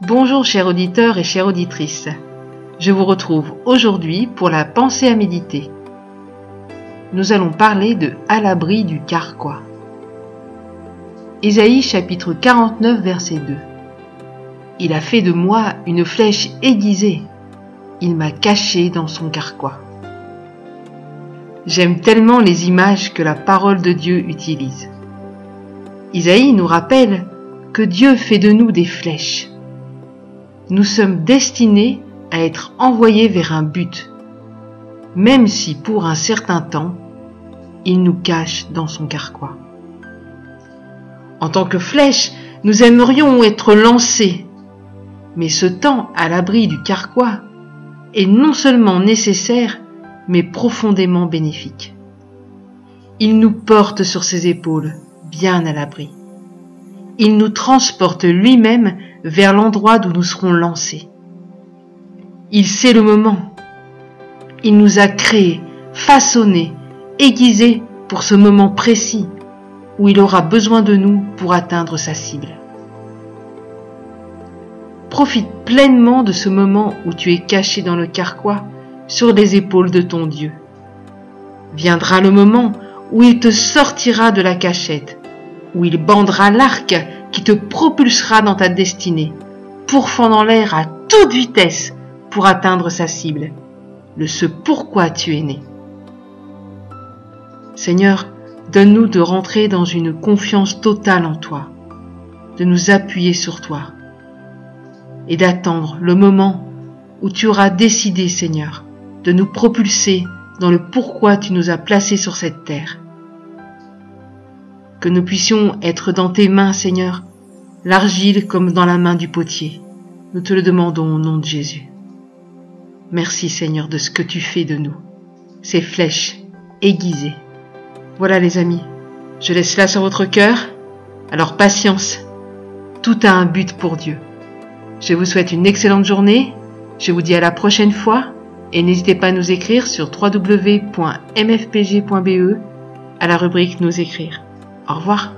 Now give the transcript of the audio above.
Bonjour chers auditeurs et chères auditrices. Je vous retrouve aujourd'hui pour la pensée à méditer. Nous allons parler de À l'abri du carquois. Ésaïe chapitre 49 verset 2. Il a fait de moi une flèche aiguisée. Il m'a caché dans son carquois. J'aime tellement les images que la parole de Dieu utilise. Isaïe nous rappelle que Dieu fait de nous des flèches. Nous sommes destinés à être envoyés vers un but, même si pour un certain temps, il nous cache dans son carquois. En tant que flèches, nous aimerions être lancés, mais ce temps à l'abri du carquois est non seulement nécessaire, mais profondément bénéfique. Il nous porte sur ses épaules, bien à l'abri. Il nous transporte lui-même vers l'endroit d'où nous serons lancés. Il sait le moment. Il nous a créés, façonnés, aiguisés pour ce moment précis où il aura besoin de nous pour atteindre sa cible. Profite pleinement de ce moment où tu es caché dans le carquois sur les épaules de ton Dieu. Viendra le moment où il te sortira de la cachette, où il bandera l'arc qui te propulsera dans ta destinée, pourfendant l'air à toute vitesse pour atteindre sa cible, le ce pourquoi tu es né. Seigneur, donne-nous de rentrer dans une confiance totale en toi, de nous appuyer sur toi et d'attendre le moment où tu auras décidé, Seigneur, de nous propulser dans le pourquoi tu nous as placés sur cette terre. Que nous puissions être dans tes mains, Seigneur, l'argile comme dans la main du potier. Nous te le demandons au nom de Jésus. Merci Seigneur de ce que tu fais de nous, ces flèches aiguisées. Voilà les amis, je laisse cela sur votre cœur. Alors patience, tout a un but pour Dieu. Je vous souhaite une excellente journée, je vous dis à la prochaine fois et n'hésitez pas à nous écrire sur www.mfpg.be à la rubrique Nous écrire. Au revoir.